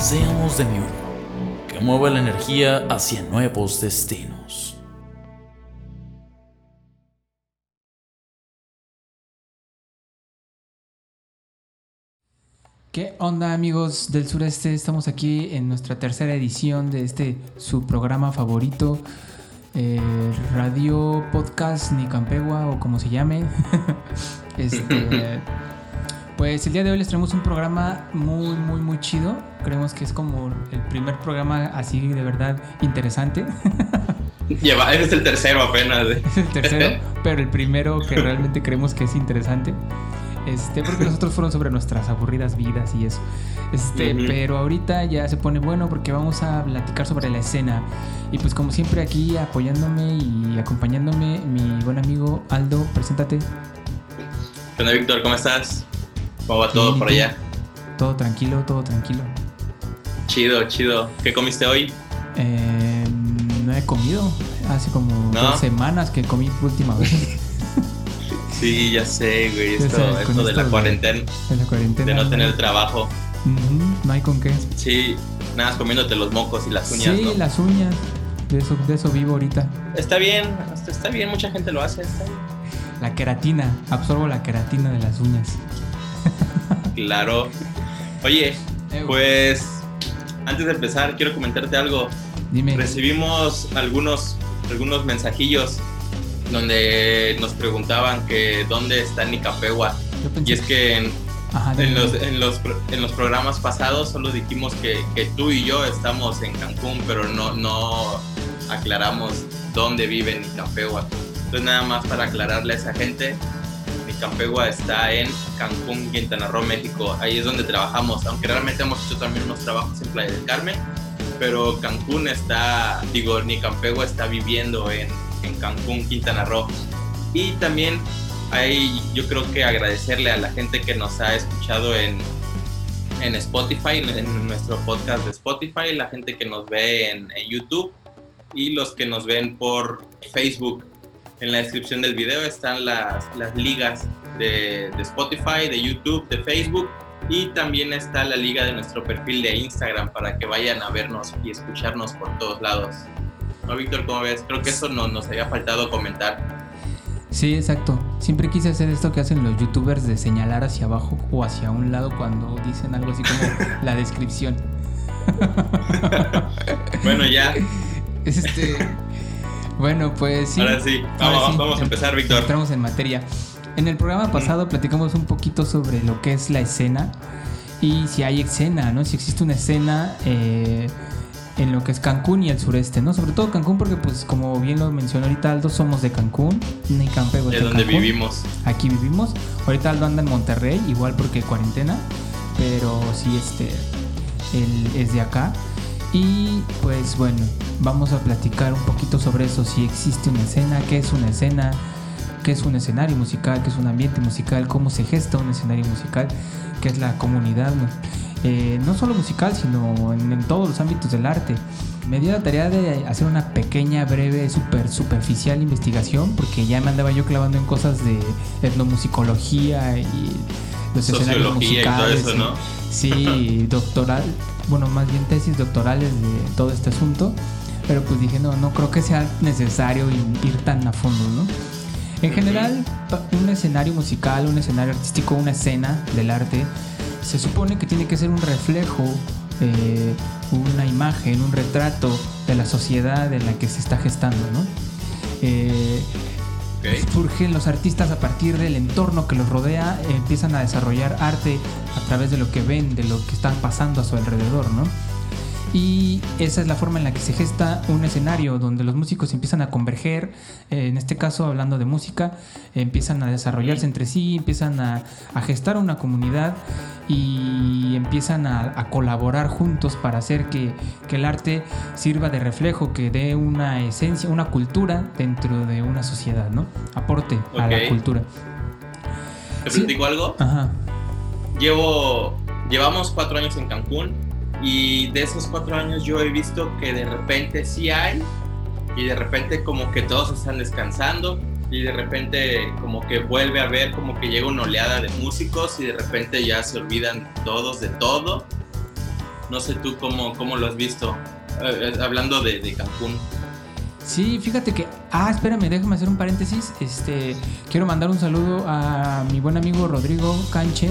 Seamos de mi uno, que mueva la energía hacia nuevos destinos. ¿Qué onda amigos del sureste? Estamos aquí en nuestra tercera edición de este su programa favorito, eh, Radio Podcast Nicampegua o como se llame. este, pues el día de hoy les traemos un programa muy, muy, muy chido. Creemos que es como el primer programa así de verdad interesante. Lleva, es el tercero apenas. ¿eh? Es el tercero, pero el primero que realmente creemos que es interesante. Este, porque los otros fueron sobre nuestras aburridas vidas y eso. Este, pero ahorita ya se pone bueno porque vamos a platicar sobre la escena. Y pues como siempre aquí apoyándome y acompañándome mi buen amigo Aldo, preséntate. ¿Qué onda, Víctor? ¿Cómo estás? ¿Cómo va todo Bien, ¿y por allá? Todo tranquilo, todo tranquilo. Chido, chido. ¿Qué comiste hoy? Eh, no he comido. Hace como ¿No? dos semanas que comí por última vez Sí, ya sé, güey. Esto, esto de esto la de- cuarentena, en la cuarentena. de no tener trabajo. No hay con qué. Sí, nada más comiéndote los mocos y las uñas, sí, ¿no? las uñas. De eso, de eso vivo ahorita. Está bien, está bien, mucha gente lo hace. Está bien. La queratina. Absorbo la queratina de las uñas. Claro. Oye, Eh, pues antes de empezar, quiero comentarte algo. Dime. Recibimos algunos, algunos mensajillos donde nos preguntaban que dónde está Nicapegua. Y es que en, Ajá, en los, en, los, en los programas pasados solo dijimos que, que tú y yo estamos en Cancún, pero no, no aclaramos dónde vive Nicampegua. Entonces nada más para aclararle a esa gente, Nicampegua está en Cancún, Quintana Roo, México. Ahí es donde trabajamos, aunque realmente hemos hecho también unos trabajos en Playa del Carmen, pero Cancún está, digo, Nicampegua está viviendo en, en Cancún, Quintana Roo. Y también hay, yo creo que agradecerle a la gente que nos ha escuchado en, en Spotify, en, nuestro podcast de Spotify, la gente que nos ve en YouTube y los que nos ven por Facebook. En la descripción del video están las, las ligas de, de Spotify, de YouTube, de Facebook y también está la liga de nuestro perfil de Instagram para que vayan a vernos y escucharnos por todos lados. ¿No, Víctor? ¿Cómo ves? Creo que eso no, nos había faltado comentar. Sí, exacto. Siempre quise hacer esto que hacen los youtubers de señalar hacia abajo o hacia un lado cuando dicen algo así como la descripción. Bueno, ya, Es este. Bueno, pues sí. ahora sí, Ahora vamos, sí, vamos a em- empezar, Víctor. Entramos en materia. En el programa pasado platicamos un poquito sobre lo que es la escena y si hay escena, ¿no? Si existe una escena eh, en lo que es Cancún y el sureste, ¿no? Sobre todo Cancún porque, pues, como bien lo mencionó ahorita Aldo, somos de Cancún, ni Campego es Es de donde Cancún. vivimos. Aquí vivimos. Ahorita Aldo anda en Monterrey, igual porque cuarentena, pero sí, este, él es de acá. Y pues bueno, vamos a platicar un poquito sobre eso, si existe una escena, qué es una escena, qué es un escenario musical, qué es un ambiente musical, cómo se gesta un escenario musical, qué es la comunidad, ¿no? Eh, no solo musical, sino en, en todos los ámbitos del arte. Me dio la tarea de hacer una pequeña, breve, super superficial investigación, porque ya me andaba yo clavando en cosas de etnomusicología y los escenarios Sociología y todo musicales. eso, ¿no? Sí, doctoral, bueno, más bien tesis doctorales de todo este asunto, pero pues dije, no, no creo que sea necesario ir, tan a fondo, ¿no? En general, un escenario musical, un escenario artístico, una escena del arte, se supone que tiene que ser un reflejo, eh, una imagen, un retrato de la sociedad en la que se está gestando, ¿no? Eh, Surgen los artistas a partir del entorno que los rodea, eh, empiezan a desarrollar arte a través de lo que ven, de lo que está pasando a su alrededor, ¿no? Y esa es la forma en la que se gesta un escenario donde los músicos empiezan a converger, eh, en este caso hablando de música, empiezan a desarrollarse entre sí, empiezan a, gestar una comunidad y empiezan a, colaborar juntos para hacer que, el arte sirva de reflejo, que dé una esencia, una cultura dentro de una sociedad, ¿no? Aporte a la cultura. ¿Te platico algo? Ajá. Llevo, llevamos cuatro años en Cancún y de esos cuatro años yo he visto que de repente sí hay y de repente como que todos están descansando y de repente como que vuelve a ver como que llega una oleada de músicos y de repente ya se olvidan todos de todo. No sé tú cómo, cómo lo has visto, eh, eh, hablando de, de, Cancún. Sí, fíjate que... Ah, espérame, déjame hacer un paréntesis. Este, quiero mandar un saludo a mi buen amigo Rodrigo Canche,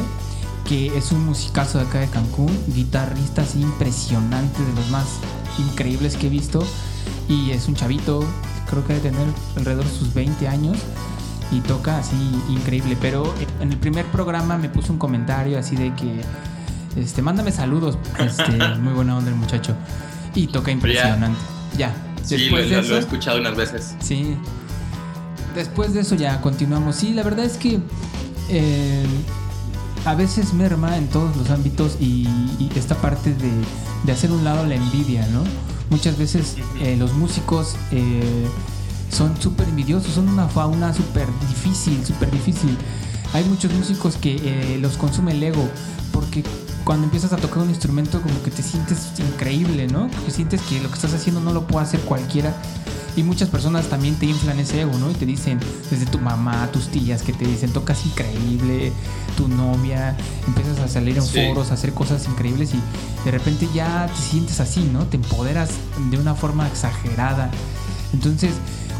que es un musicazo de acá de Cancún, guitarrista así impresionante, de los más increíbles que he visto. Y es un chavito, creo que debe tener alrededor de sus 20 años y toca así increíble. Pero en el primer programa me puso un comentario así de que, este, mándame saludos, este, muy buena onda el muchacho. Y toca impresionante. Ya. Sí, lo, de eso, lo he escuchado unas veces. Sí. Después de eso ya continuamos. Sí, la verdad es que eh, a veces merma en todos los ámbitos y, esta parte de, hacer un lado la envidia, ¿no? Muchas veces eh, los músicos eh, son súper envidiosos, son una fauna súper difícil, súper difícil. Hay muchos músicos que eh, los consume el ego, porque cuando empiezas a tocar un instrumento como que te sientes increíble, ¿no? Que sientes que lo que estás haciendo no lo puede hacer cualquiera y muchas personas también te inflan ese ego, ¿no? Y te dicen, desde tu mamá, tus tías, que te dicen, tocas increíble, tu novia, empiezas a salir en foros, a hacer cosas increíbles y de repente ya te sientes así, ¿no? Te empoderas de una forma exagerada. Entonces,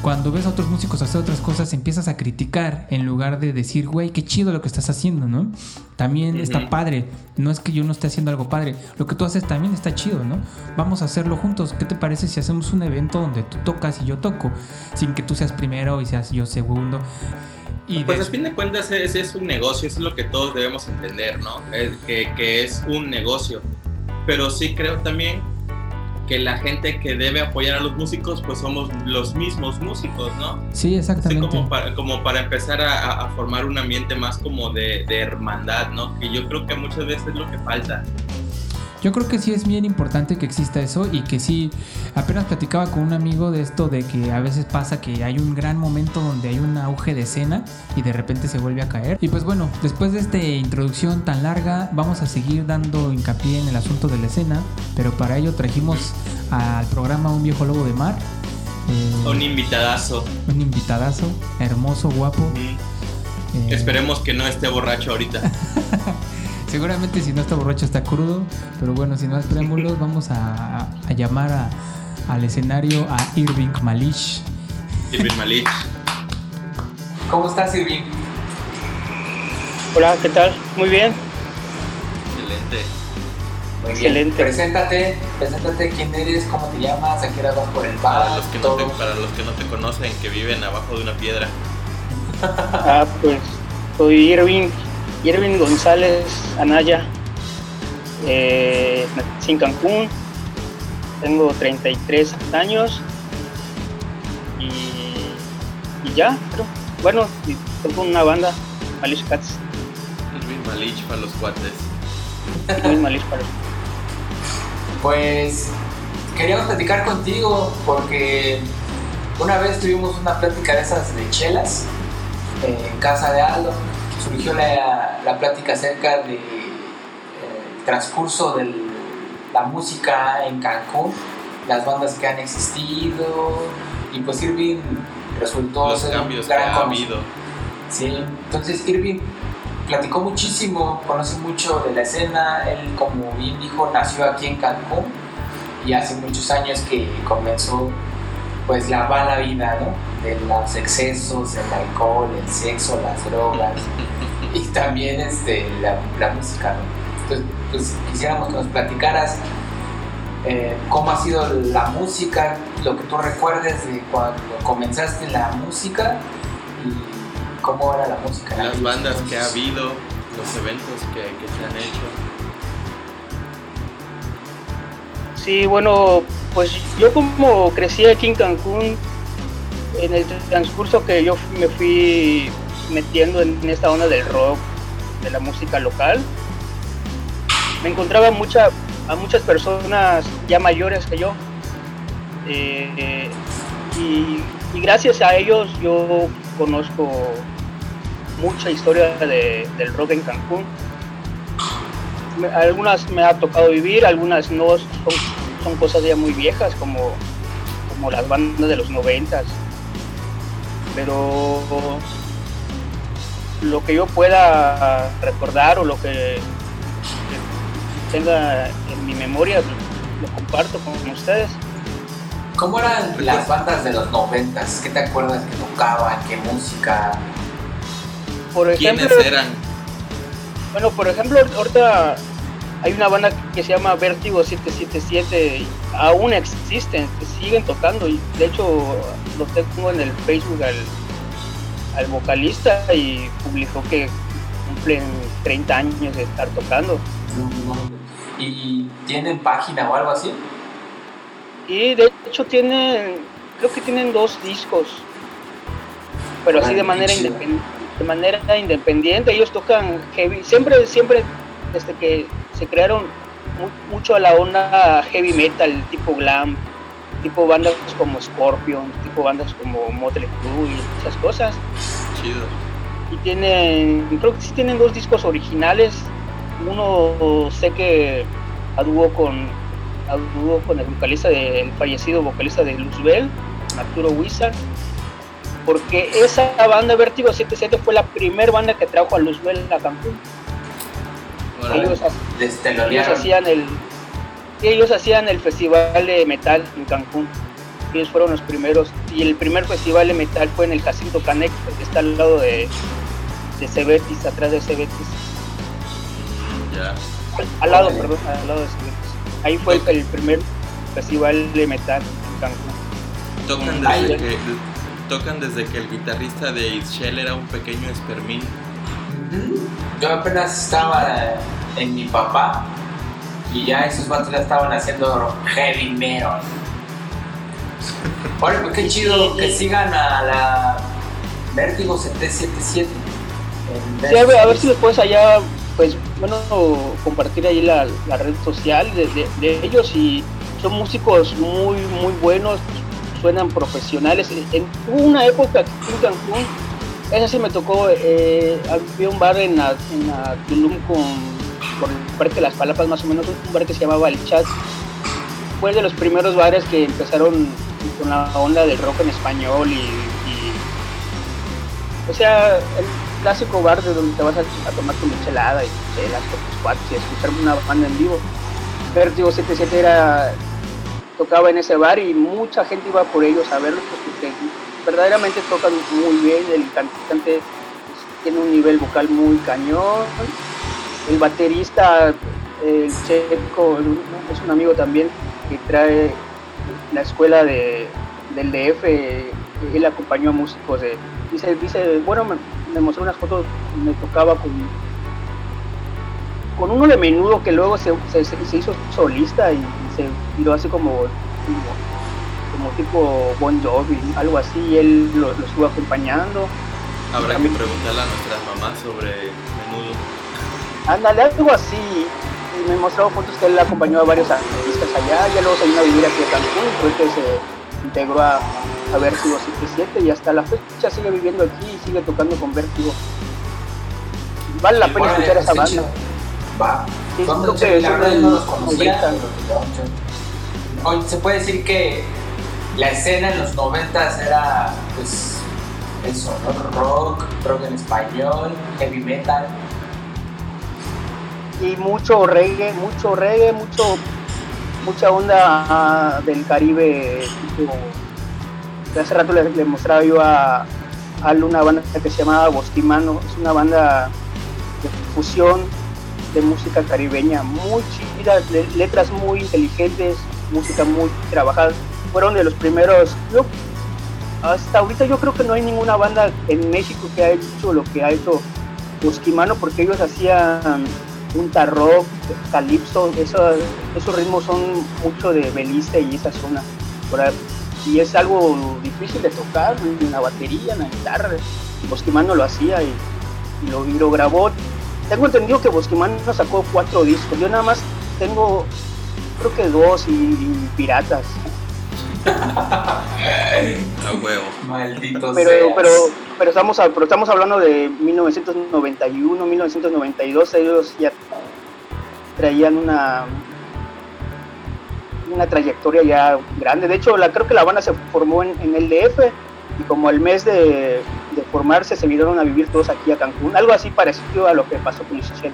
cuando ves a otros músicos hacer otras cosas, empiezas a criticar en lugar de decir, güey, qué chido lo que estás haciendo, ¿no? También está padre. No es que yo no esté haciendo algo padre. Lo que tú haces también está chido, ¿no? Vamos a hacerlo juntos. ¿Qué te parece si hacemos un evento donde tú tocas y yo toco? Sin que tú seas primero y seas yo segundo. Y pues a fin de cuentas ese es un negocio, eso es lo que todos debemos entender, ¿no? que, que es un negocio. Pero sí creo también que la gente que debe apoyar a los músicos, pues somos los mismos músicos, ¿no? Sí, exactamente. como, para, como para empezar a, formar un ambiente más como de, de hermandad, ¿no? Que yo creo que muchas veces es lo que falta. Yo creo que sí es bien importante que exista eso y que sí, apenas platicaba con un amigo de esto, de que a veces pasa que hay un gran momento donde hay un auge de escena y de repente se vuelve a caer. Y pues bueno, después de esta introducción tan larga, vamos a seguir dando hincapié en el asunto de la escena, pero para ello trajimos al programa Un viejo lobo de mar. Eh, un invitadazo. Un invitadazo, hermoso, guapo. Eh, Esperemos que no esté borracho ahorita. Seguramente si no está borracho está crudo, pero bueno, sin más preámbulos, vamos a, llamar al escenario a Irving Malish. Irving Malish. ¿Cómo estás, Irving? Hola, ¿qué tal? Muy bien. Excelente. Muy Excelente. Preséntate, preséntate quién eres, cómo te llamas, a qué hora vas por el bar. Para los, que no te, para los que no te conocen, que viven abajo de una piedra. Ah, pues soy Irving Irving González Anaya, eh, nací en Cancún, tengo 33 años y, ya, pero bueno, tengo una banda, Malish Cats. Irving Malish para los cuates. Irving Malish para los Pues queríamos platicar contigo porque una vez tuvimos una plática de esas de chelas en casa de Aldo surgió la, la plática acerca del de, eh, transcurso de la música en Cancún, las bandas que han existido, y pues Irving resultó Los cambios que ha habido. Sí, entonces Irving platicó muchísimo, conoce mucho de la escena, él como bien dijo nació aquí en Cancún y hace muchos años que comenzó pues la mala vida, ¿no? De los excesos, el alcohol, el sexo, las drogas y también este, la, música, ¿no? Entonces, pues quisiéramos que nos platicaras eh, cómo ha sido la música, lo que tú recuerdes de cuando comenzaste la música y cómo era la música. Las bandas que ha habido, los eventos que, que se han hecho. Sí, bueno, pues yo como crecí aquí en Cancún, en el transcurso que yo me fui metiendo en esta onda del rock, de la música local, me encontraba mucha, a muchas personas ya mayores que yo. Eh, y, gracias a ellos yo conozco mucha historia del rock en Cancún. algunas me ha tocado vivir, algunas no, son, cosas ya muy viejas como, como las bandas de los noventas. Pero lo que yo pueda recordar o lo que tenga en mi memoria lo comparto con ustedes. ¿Cómo eran las bandas de los noventas? ¿Qué te acuerdas que tocaban? ¿Qué música? Por ejemplo, ¿Quiénes eran? Bueno, por ejemplo, ahorita hay una banda que se llama Vértigo 777, aún existen, siguen tocando y de hecho lo tengo en el Facebook al, al vocalista y publicó que cumplen 30 años de estar tocando. ¿Y tienen página o algo así? Y de hecho tienen, creo que tienen dos discos, pero así de manera. De manera independiente, ellos tocan heavy, siempre, siempre desde que se crearon mucho a la onda heavy metal, tipo glam, tipo bandas como Scorpion, tipo bandas como Motley Crue y esas cosas. Chido. Y tienen, creo que sí tienen dos discos originales. Uno sé que a con, con el vocalista del fallecido vocalista de Luzbel, Arturo Wizard. Porque esa banda Vértigo 77 fue la primera banda que trajo a Luzbel a Cancún. ellos, ellos hacían el ellos hacían el festival de metal en Cancún. Ellos fueron los primeros. Y el primer festival de metal fue en el Jacinto Canex, que está al lado de, de Cebetis, atrás de Cebetis. Ya. Al, lado, perdón, al lado de Cebetis. Ahí fue el, primer festival de metal en Cancún. Tocan desde, que, tocan desde que el guitarrista de Isshell era un pequeño espermín. Yo apenas estaba en mi papá y ya esos vatos ya estaban haciendo heavy metal. Bueno, pues qué chido que sigan a la Vértigo 777. Sí, a ver, si después allá, pues bueno, compartir ahí la, red social de, ellos y son músicos muy, muy buenos, suenan profesionales. En, una época en Cancún, esa sí me tocó, eh, había un bar en la, en la Tulum con por el de las Palapas más o menos, un bar que se llamaba El Chat. Fue de los primeros bares que empezaron con la onda del rock en español y, o sea, el clásico bar de donde te vas a, tomar tu michelada y chelas con tus cuates y escuchar una banda en vivo. Vértigo 77 era tocaba en ese bar y mucha gente iba por ellos a verlos porque verdaderamente tocan muy bien, el cantante tiene un nivel vocal muy cañón el baterista, el Checo, es un amigo también que trae la escuela de, del DF, él acompañó a músicos de, dice, dice bueno, me, mostró unas fotos, me tocaba con, con uno de menudo que luego se, se, hizo solista y, se tiró así como, como, tipo Bon Jovi, algo así, y él lo, estuvo acompañando. Habrá que preguntarle a nuestras mamás sobre menudo. Ándale, algo así. Y me mostró fotos que él acompañó a varios artistas allá. Ya luego se vino a vivir aquí a Cancún. Fue que se integró a, a Vértigo 77 y hasta la fecha sigue viviendo aquí y sigue tocando con Vértigo. Vale la pena escuchar esa banda. Va. Sí, creo que no los. Hoy se puede decir que la escena en los 90 era pues eso, rock, rock en español, heavy metal y mucho reggae, mucho reggae, mucho mucha onda ah, del Caribe. hace rato le, mostraba yo a, a una banda que se llamaba Bostimano, es una banda de fusión de música caribeña, muy chida, letras muy inteligentes, música muy trabajada. Fueron de los primeros, yo, hasta ahorita yo creo que no hay ninguna banda en México que haya hecho lo que ha hecho Bosquimano porque ellos hacían punta rock, calipso, esos ritmos son mucho de Belice y esa zona. y es algo difícil de tocar en la batería, en la guitarra. Bosquimano lo hacía y, lo, lo, grabó. Tengo entendido que Bosquimano sacó cuatro discos. Yo nada más tengo, creo que dos y piratas. A huevo. Maldito pero, pero, pero estamos, pero estamos hablando de 1991, 1992. Ellos ya traían una una trayectoria ya grande. De hecho, la, creo que la banda se formó en, el DF y como el mes de, formarse se vinieron a vivir todos aquí a Cancún. Algo así parecido a lo que pasó con 80.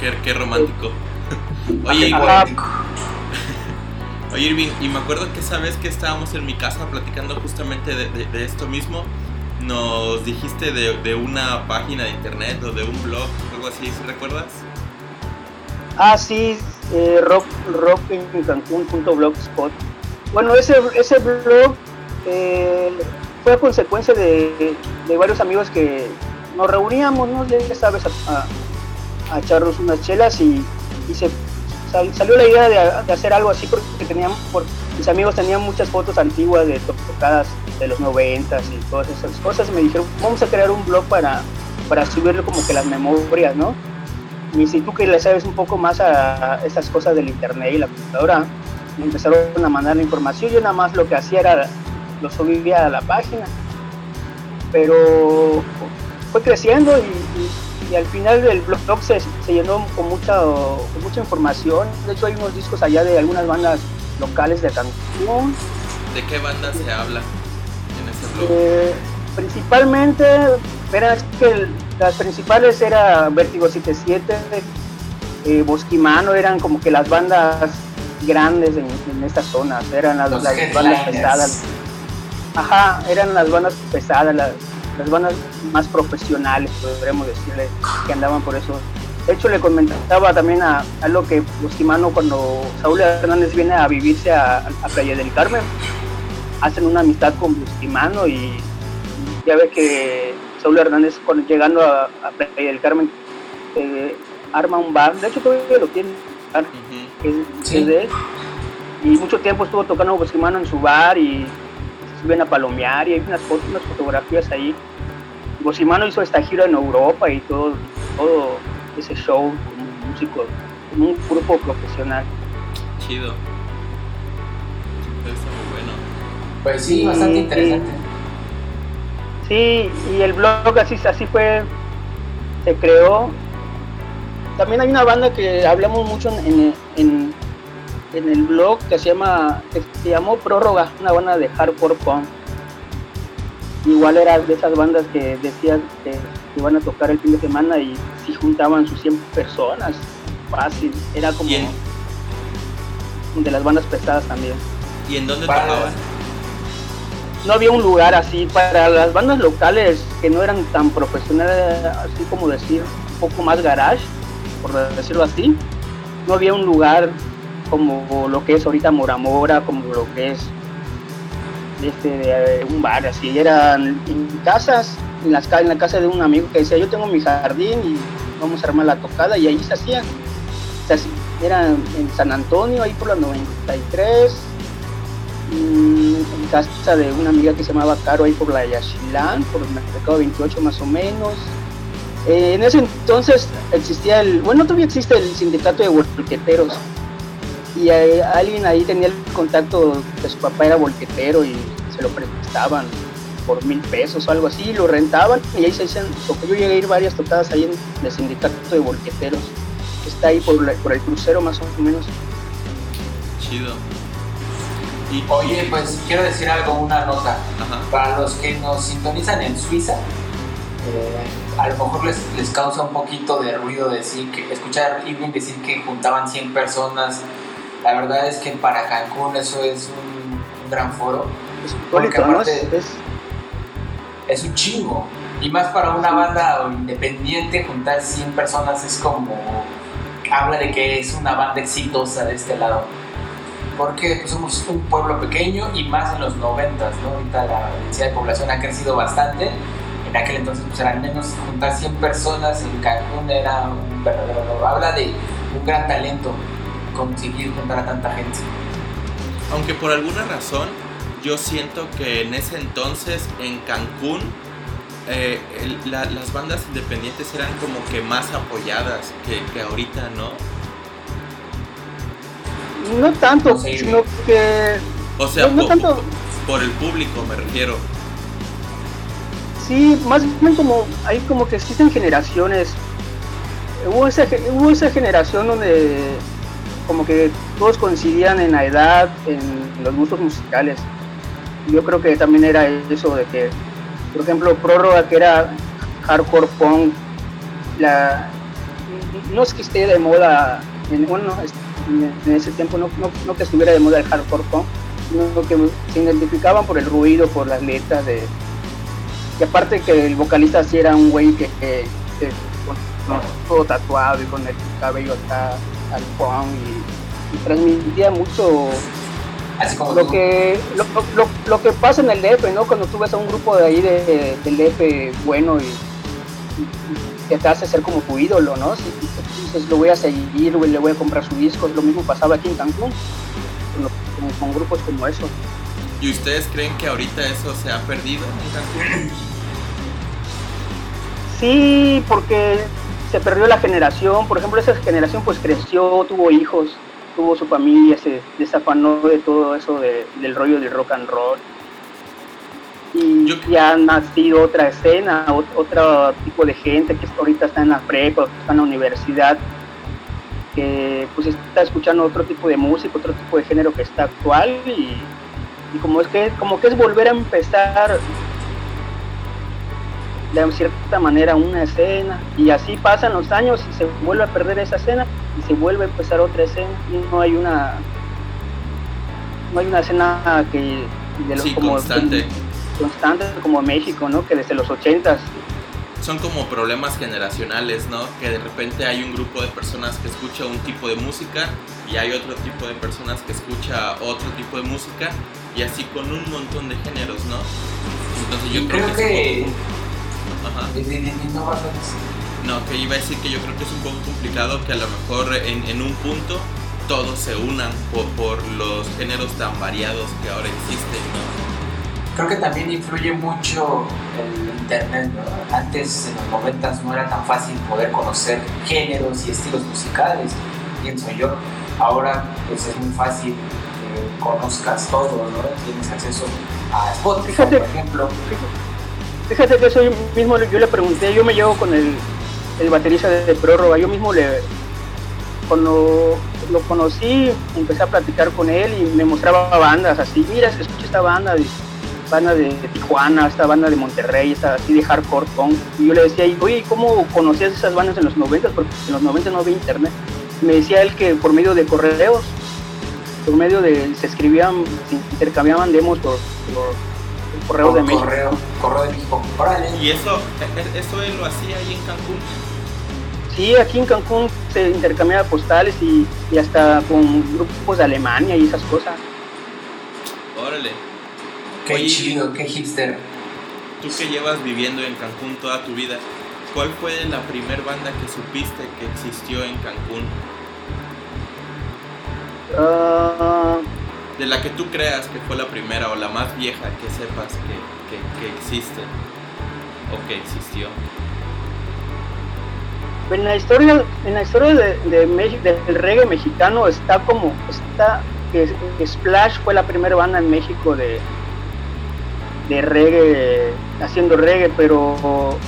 qué, qué romántico. Oye, Oye, Irving, y me acuerdo que esa vez que estábamos en mi casa platicando justamente de, esto mismo, nos dijiste de, una página de internet o de un blog, algo así, ¿sí recuerdas? Ah, sí, eh, rock, Bueno, ese, ese blog eh, fue a consecuencia de, varios amigos que nos reuníamos, ¿no? Ya sabes, a, a, echarnos unas chelas y, y se salió la idea de, hacer algo así porque tenían, mis amigos tenían muchas fotos antiguas de tocadas de los noventas y todas esas cosas. Me dijeron, vamos a crear un blog para, para subirle como que las memorias, ¿no? Y si tú que le sabes un poco más a, esas cosas del internet y la computadora, me empezaron a mandar la información. Yo nada más lo que hacía era, lo subía a la página. Pero fue creciendo y al final el blog se, se llenó con mucha, mucha información. De hecho, hay unos discos allá de algunas bandas locales de Cancún. ¿De qué bandas se habla en ese blog? Eh, principalmente, verás que las principales eran Vértigo 77, eh, Bosquimano, eran como que las bandas grandes en, estas zonas, eran las, las bandas pesadas. Ajá, eran las bandas pesadas, las, las bandas más profesionales, podríamos decirle, que andaban por eso. De hecho, le comentaba también a, a lo que Busquimano, cuando Saúl Hernández viene a vivirse a, Playa del Carmen, hacen una amistad con Busquimano y ya ve que Saúl Hernández, cuando, llegando a, Playa del Carmen, eh, arma un bar, de hecho todavía lo tiene, y mucho tiempo estuvo tocando Busquimano en su bar y suben a palomear y hay unas, fotos, unas fotografías ahí. Bosimano hizo esta gira en Europa y todo, todo ese show como músico, como un grupo profesional. Chido. Está muy bueno. Pues sí, bastante interesante. Sí, y el blog así, así fue, se creó. También hay una banda que hablamos mucho en, en en el blog que se llama se llamó Prórroga, una banda de hardcore punk. Igual era de esas bandas que decían que iban a tocar el fin de semana y si juntaban sus 100 personas, fácil, era como de las bandas pesadas también. ¿Y en dónde tocaban? No había un lugar así para las bandas locales que no eran tan profesionales, así como decir, un poco más garage, por decirlo así. No había un lugar como lo que es ahorita Mora Mora, como lo que es este, un bar, así, eran en casas, en, las, en la casa de un amigo que decía, yo tengo mi jardín y vamos a armar la tocada, y ahí se hacían. Era en San Antonio, ahí por la 93, en casa de una amiga que se llamaba Caro, ahí por la Yashilán, por el mercado 28 más o menos. Eh, en ese entonces existía el, bueno, todavía existe el sindicato de volqueteros, y alguien ahí tenía el contacto que su papá era volquetero y se lo prestaban por mil pesos o algo así, lo rentaban y ahí se hacían, porque yo llegué a ir varias tocadas ahí en el sindicato de volqueteros, que está ahí por, por el crucero más o menos. Chido. Y, Oye, pues quiero decir algo, una nota. Para los que nos sintonizan en Suiza, eh, a lo mejor les, les, causa un poquito de ruido decir que, escuchar Irving decir que juntaban 100 personas la verdad es que para Cancún eso es un, gran foro. porque aparte es, un chingo. Y más para una banda independiente, juntar 100 personas es como. habla de que es una banda exitosa de este lado. Porque pues, somos un pueblo pequeño y más en los 90, ¿no? Ahorita la densidad de población ha crecido bastante. En en aquel entonces pues al menos juntar 100 personas en Cancún era un verdadero habla de un gran talento conseguir juntar a tanta gente aunque por alguna razón yo siento que en ese entonces en Cancún eh, las bandas independientes eran como que más apoyadas que, que ahorita, ¿no? No tanto, sino que... O sea, no, tanto... por el público me refiero. Sí, más bien como hay como que existen generaciones. Hubo esa, hubo esa generación donde como que todos coincidían en la edad, en los gustos musicales. Yo creo que también era eso de que, por ejemplo, Prórroga, que era hardcore punk, la, no es que esté de moda, en, bueno, en ese tiempo no, no, que estuviera de moda el hardcore punk, sino que se identificaban por el ruido, por las letras de... Y aparte que el vocalista sí era un güey que, con, todo tatuado y con el cabello acá y, transmitía mucho lo que lo, que pasa en el DF, ¿no? Cuando tú ves a un grupo de ahí de, del DF bueno y, que te hace ser como tu ídolo, ¿no? Si, dices, lo voy a seguir, le voy a comprar su disco, lo mismo pasaba aquí en Cancún, con, con grupos como eso. ¿Y ustedes creen que ahorita eso se ha perdido en Cancún? Sí, porque se perdió la generación, por ejemplo, esa generación pues creció, tuvo hijos, tuvo su familia, se desafanó de todo eso del rollo del rock and roll. Y ya ha nacido otra escena, otro tipo de gente que ahorita está en la prepa, está en la universidad, que pues está escuchando otro tipo de música, otro tipo de género que está actual y, y como es que como que es volver a empezar de cierta manera una escena y así pasan los años y se vuelve a perder esa escena y se vuelve a empezar otra escena y no hay una no hay una escena que de los como constante. constante como México no que desde los ochentas son como problemas generacionales, ¿no? Que de repente hay un grupo de personas que escucha un tipo de música y hay otro tipo de personas que escucha otro tipo de música y así con un montón de géneros, ¿no? Entonces yo creo, que, no, que iba a decir que yo creo que es un poco complicado que a lo mejor en, un punto todos se unan por, los géneros tan variados que ahora existen, Creo que también influye mucho el internet, Antes, en los momentos no era tan fácil poder conocer géneros y estilos musicales, pienso yo. Ahora, pues es muy fácil que conozcas todo, ¿no? Tienes acceso a Spotify, por ejemplo. Fíjate que eso mismo yo le pregunté, yo me llevo con el, el baterista de, prórroga, yo mismo le cuando lo conocí empecé a platicar con él y me mostraba bandas así, mira, escucha esta banda de banda de, Tijuana, esta banda de Monterrey, esta así de hardcore punk. Y yo le decía, oye, ¿cómo conocías esas bandas en los 90? Porque en los 90 no había internet. me decía él que por medio de correos, por medio de, se escribían, se intercambiaban demos por Correo de México. Correo, de México. ¿Y eso, e, eso él lo hacía ahí en Cancún? Sí, aquí en Cancún se intercambiaba postales y, y hasta con grupos de Alemania y esas cosas. Órale. Qué chido, qué hipster. Tú que llevas viviendo en Cancún toda tu vida, ¿cuál fue la primer banda que supiste que existió en Cancún? Uh, de la que tú creas que fue la primera o la más vieja que sepas que, que, existe o que existió. En la historia, en la historia de, de del reggae mexicano está como está que, Splash fue la primera banda en México de, de reggae haciendo reggae, pero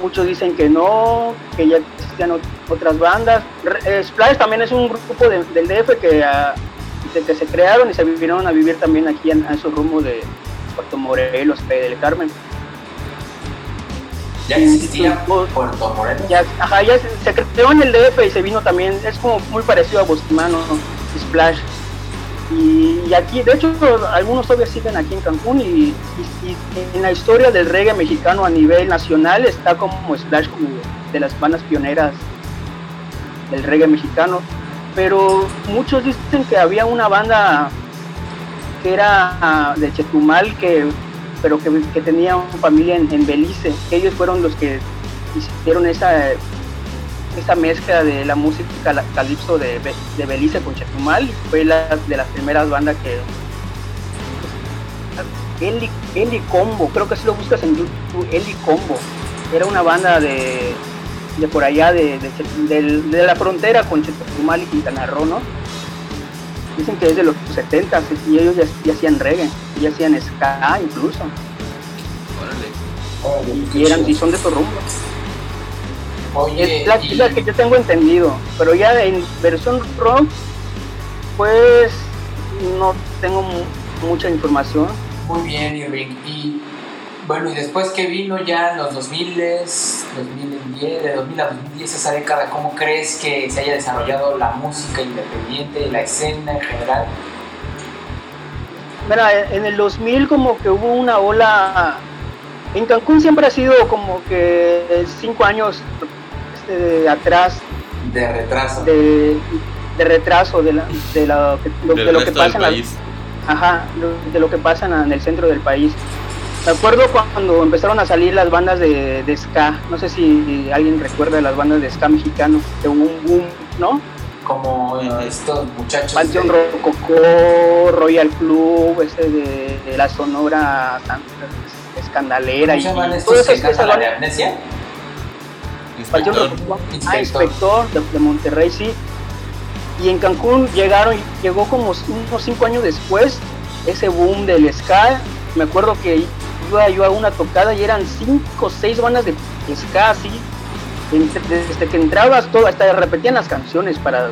muchos dicen que no, que ya existían otras bandas. Eh, Splash también es un grupo del DF que ah, que se crearon y se vinieron a vivir también aquí en, en su rumbo de Puerto Morelos, del Carmen. ¿Ya existía Puerto Morelos? Ya, ajá, ya se, creó en el DF y se vino también, es como muy parecido a Bostimano, Splash. Y, aquí, de hecho, algunos todavía siguen aquí en Cancún y, en la historia del reggae mexicano a nivel nacional está como Splash como de las bandas pioneras del reggae mexicano pero muchos dicen que había una banda que era ah, de Chetumal que pero que, que tenían familia en, Belice. Ellos fueron los que hicieron esa, esa mezcla de la música calipso de, de Belice con Chetumal. Fue la, de las primeras bandas que... Eli, Eli Combo, creo que si lo buscas en YouTube, Eli Combo. Era una banda de, de por allá, de, de, la frontera con Chetumal y Quintana Roo, ¿no? Dicen que es de los 70 y ellos ya, hacían reggae, ya hacían ska incluso. y, eran, y son de esos rumbos. Oye, es la, que yo tengo entendido, pero ya en versión rock, pues no tengo mucha información. Muy bien, Irving. Y bueno, y después que vino ya en los 2000, 2010, de 2000 a 2010 esa década, ¿cómo crees que se haya desarrollado la música independiente, la escena en general? Mira, en el 2000 como que hubo una ola, en Cancún siempre ha sido como que cinco años este, atrás. De retraso. De, retraso de, de, lo que pasa en la, ajá, de lo que pasa en el centro del país. Me acuerdo cuando empezaron a salir las bandas de, ska, no sé si alguien recuerda las bandas de ska mexicano, de un boom, ¿no? Como estos muchachos. Panteón de... Rococó, Royal Club, ese de, la Sonora Escandalera. ¿Cómo se llaman estos que cantan la de Amnesia? Inspector. Ah, Inspector de, Monterrey, sí. Y en Cancún llegaron, llegó como unos cinco años después ese boom del ska. Me acuerdo que iba yo a una tocada y eran cinco o seis bandas de ska así. Desde que entrabas todo, hasta repetían las canciones para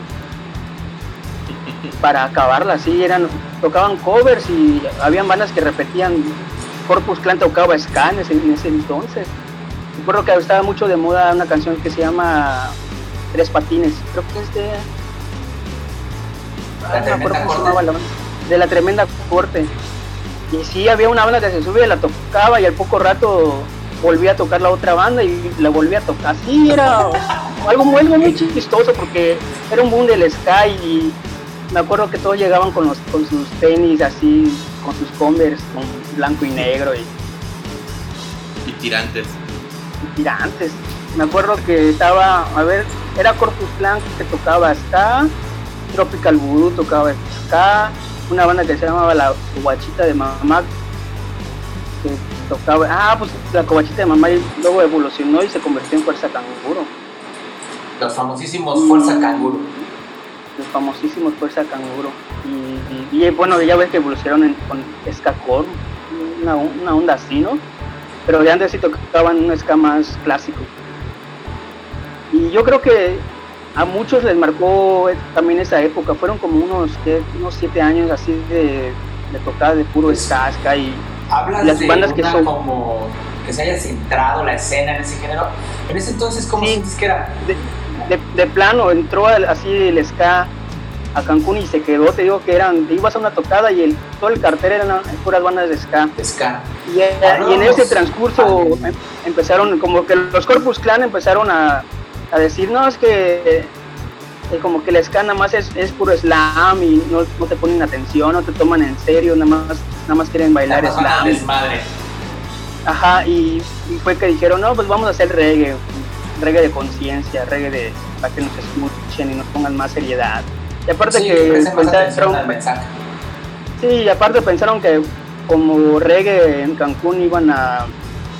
para acabarlas, sí, eran, tocaban covers y habían bandas que repetían, Corpus Clan tocaba ska en ese, entonces. Recuerdo que estaba mucho de moda una canción que se llama Tres Patines, creo que es de... de la tremenda corte. Y sí, había una banda que se subía, la tocaba y al poco rato volvía a tocar la otra banda y la volvía a tocar. Sí, era algo muy, muy chistoso porque era un boom del Sky y me acuerdo que todos llegaban con, los, con sus tenis así, con sus Converse, con blanco y negro. Y, y tirantes. Y tirantes. Me acuerdo que estaba, a ver, era Corpus Blanco que tocaba Ska, Tropical Voodoo tocaba Ska, una banda que se llamaba La Cobachita de Mamá, que tocaba, ah, pues La Cobachita de Mamá y luego evolucionó y se convirtió en Fuerza Canguro. Los famosísimos Fuerza Canguro. Los famosísimos Fuerza Canguro. Y, bueno, ya ves que evolucionaron con Escacor, una, una onda así, ¿no? Pero de antes sí tocaban un ska más clásico. Y yo creo que a muchos les marcó también esa época. Fueron como unos, unos siete años así de, de tocada de puro pues, y las bandas que son como que se haya centrado la escena en ese género. En ese entonces, ¿cómo sientes que era? De, de, plano, entró así el ska a Cancún y se quedó, te digo que eran, ibas a una tocada y el, todo el cartel eran puras bandas de ska. ska. Y, y en ese transcurso em, empezaron, como que los Corpus Clan empezaron a, a decir, no, es que eh, como que la nada más es, puro slam y no, te ponen atención, no te toman en serio, nada más, nada más quieren bailar slam. Ajá, y, fue que dijeron, no, pues vamos a hacer reggae, reggae de conciencia, reggae de, para que nos escuchen y nos pongan más seriedad. Y aparte que pensaron, sí, y aparte pensaron que como reggae en Cancún iban a,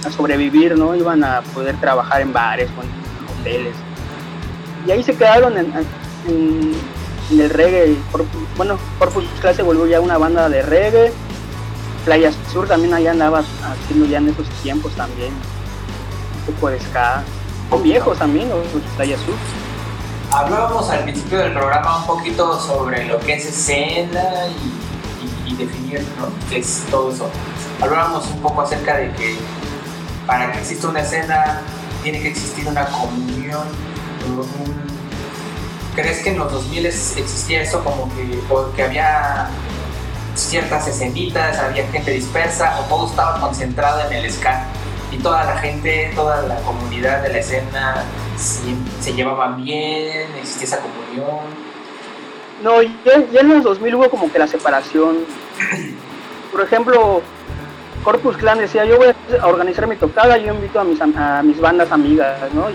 a sobrevivir, ¿no? Iban a poder trabajar en bares, y ahí se quedaron en, el reggae. bueno, Corpus Clase volvió ya una banda de reggae. Playa Sur también allá andaba haciendo ya en esos tiempos también. Un poco de ska. O viejos también, o Playa Sur. Hablábamos al principio del programa un poquito sobre lo que es escena y, definir qué es todo eso. Hablábamos un poco acerca de que para que exista una escena tiene que existir una comunión. ¿Crees que en los 2000 existía eso como que, porque había ciertas escenitas, había gente dispersa o todo estaba concentrado en el ska? Y toda la gente, toda la comunidad de la escena se, llevaban bien, existía esa comunión. No, ya, ya en los 2000 hubo como que la separación. Por ejemplo, Corpus Clan decía, yo voy a organizar mi tocada, yo invito a mis, a mis bandas amigas, ¿no?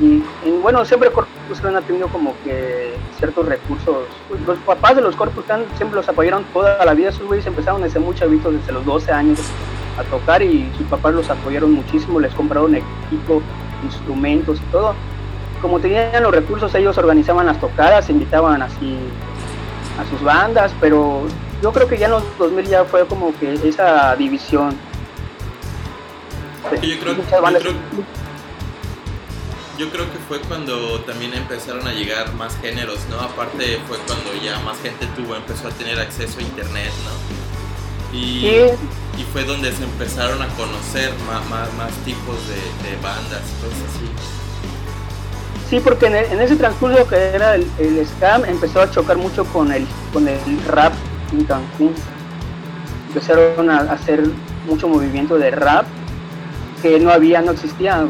Y, bueno, siempre Corpus Clan ha tenido como que ciertos recursos. Pues, los papás de los Corpus Clan siempre los apoyaron toda la vida, sus güeyes empezaron desde muy chavitos, desde los 12 años a tocar y sus papás los apoyaron muchísimo, les compraron equipo, instrumentos y todo. Como tenían los recursos, ellos organizaban las tocadas, invitaban así a sus bandas, pero yo creo que ya en los 2000 ya fue como que esa división. Yo creo, yo creo, que fue cuando también empezaron a llegar más géneros, ¿no? Aparte fue cuando ya más gente tuvo, empezó a tener acceso a internet, ¿no? Y, y fue donde se empezaron a conocer más, más, tipos de, de bandas, cosas así. Sí, porque en, ese transcurso que era el, scam empezó a chocar mucho con el, con el rap en Cancún. Empezaron a hacer mucho movimiento de rap que no había, no existía.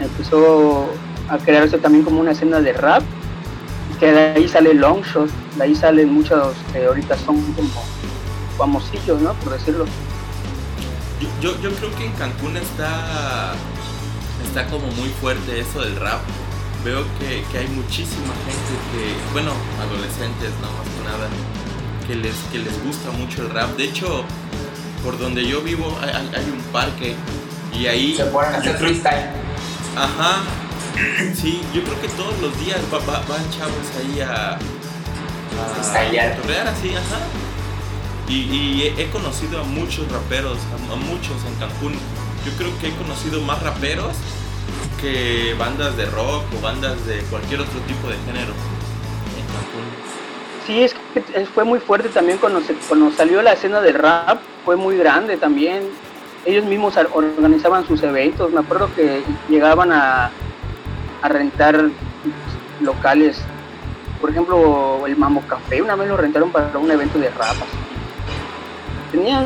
Empezó a crearse también como una escena de rap, que de ahí sale Longshot, de ahí salen muchos que ahorita son como famosillos, ¿no? Por decirlo. Yo, yo creo que en Cancún está, está como muy fuerte eso del rap veo que, hay muchísima gente que, bueno, adolescentes, no más que nada, que les, que les gusta mucho el rap. De hecho, por donde yo vivo hay, un parque y ahí... Se ponen a hacer freestyle. Ajá. Sí, yo creo que todos los días van chavos ahí a... A torrear así, ajá. Y, he, conocido a muchos raperos, a muchos en Cancún. Yo creo que he conocido más raperos que bandas de rock o bandas de cualquier otro tipo de género Sí, es que fue muy fuerte también cuando, cuando salió la escena del rap, fue muy grande también. Ellos mismos organizaban sus eventos, me acuerdo que llegaban a, a rentar locales, por ejemplo, el Mamo Café, una vez lo rentaron para un evento de rap. Tenían